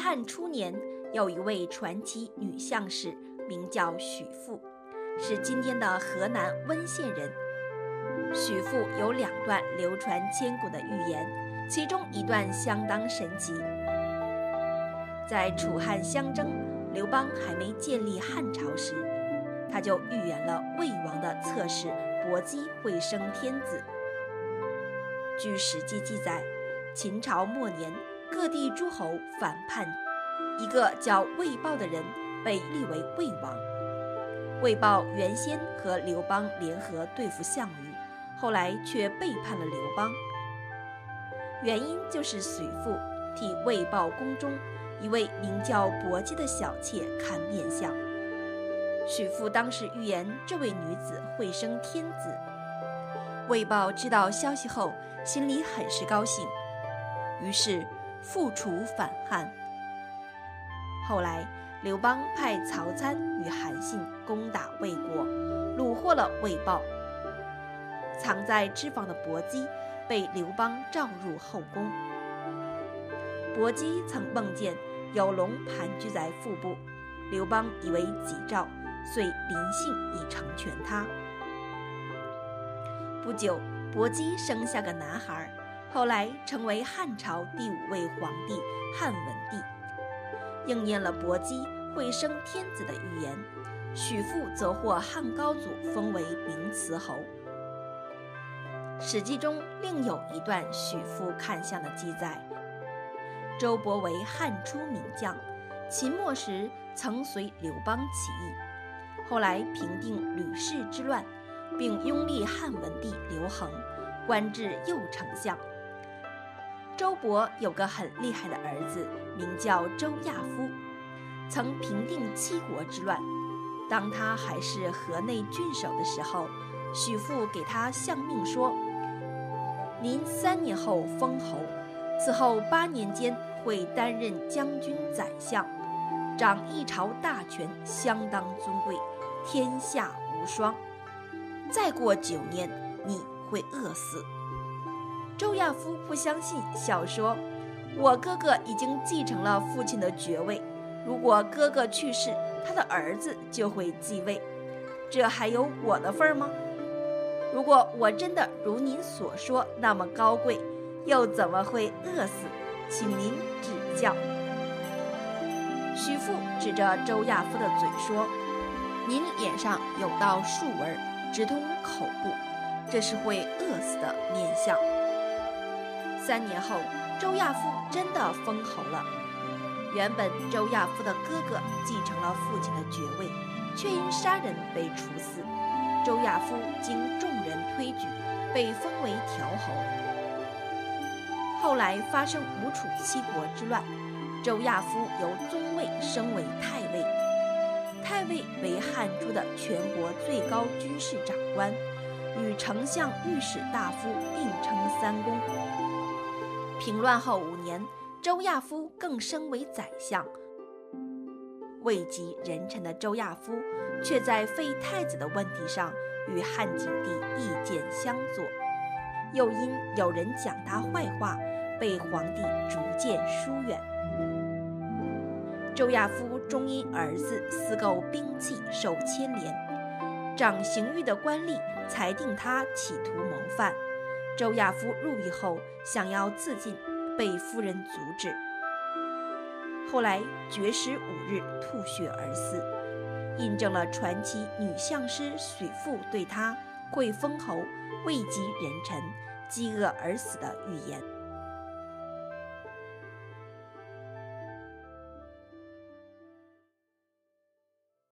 汉初年，有一位传奇女相士，名叫许妇，是今天的河南温县人。许妇有两段流传千古的预言，其中一段相当神奇。在楚汉相争，刘邦还没建立汉朝时，他就预言了魏王的侧室伯姬会生天子。据《史记》记载，秦朝末年。各地诸侯反叛，一个叫魏豹的人被立为魏王。魏豹原先和刘邦联合对付项羽，后来却背叛了刘邦。原因就是许父替魏豹宫中一位名叫薄姬的小妾看面相。许父当时预言这位女子会生天子。魏豹知道消息后，心里很是高兴，于是。复楚反汉。后来，刘邦派曹参与韩信攻打魏国，虏获了魏豹。藏在脂肪的薄姬被刘邦召入后宫。薄姬曾梦见有龙盘踞在腹部，刘邦以为吉兆，遂临幸以成全他。不久，薄姬生下个男孩。后来成为汉朝第五位皇帝汉文帝，应验了薄姬会生天子的预言。许父则获汉高祖封为明慈侯。《史记》中另有一段许父看相的记载：周勃为汉初名将，秦末时曾随刘邦起义，后来平定吕氏之乱，并拥立汉文帝刘恒，官至右丞相。周勃有个很厉害的儿子，名叫周亚夫，曾平定七国之乱。当他还是河内郡守的时候，许父给他相命说：“您三年后封侯，此后八年间会担任将军、宰相，掌一朝大权，相当尊贵，天下无双。再过九年，你会饿死。”周亚夫不相信，笑说：“我哥哥已经继承了父亲的爵位，如果哥哥去世，他的儿子就会继位，这还有我的份儿吗？如果我真的如您所说那么高贵，又怎么会饿死？请您指教。”许父指着周亚夫的嘴说：“您脸上有道竖纹，直通口部，这是会饿死的面相。”三年后，周亚夫真的封侯了。原本周亚夫的哥哥继承了父亲的爵位，却因杀人被处死。周亚夫经众人推举，被封为条侯。后来发生吴楚七国之乱，周亚夫由宗位升为太尉。太尉为汉初的全国最高军事长官，与丞相、御史大夫并称三公。平乱后五年，周亚夫更升为宰相。位极人臣的周亚夫，却在废太子的问题上与汉景帝意见相左，又因有人讲他坏话，被皇帝逐渐疏远。周亚夫终因儿子私购兵器受牵连，掌刑狱的官吏裁定他企图谋反。周亚夫入狱后，想要自尽，被夫人阻止。后来绝食五日，吐血而死，印证了传奇女相师许妇对他会封侯、位极人臣、饥饿而死的预言。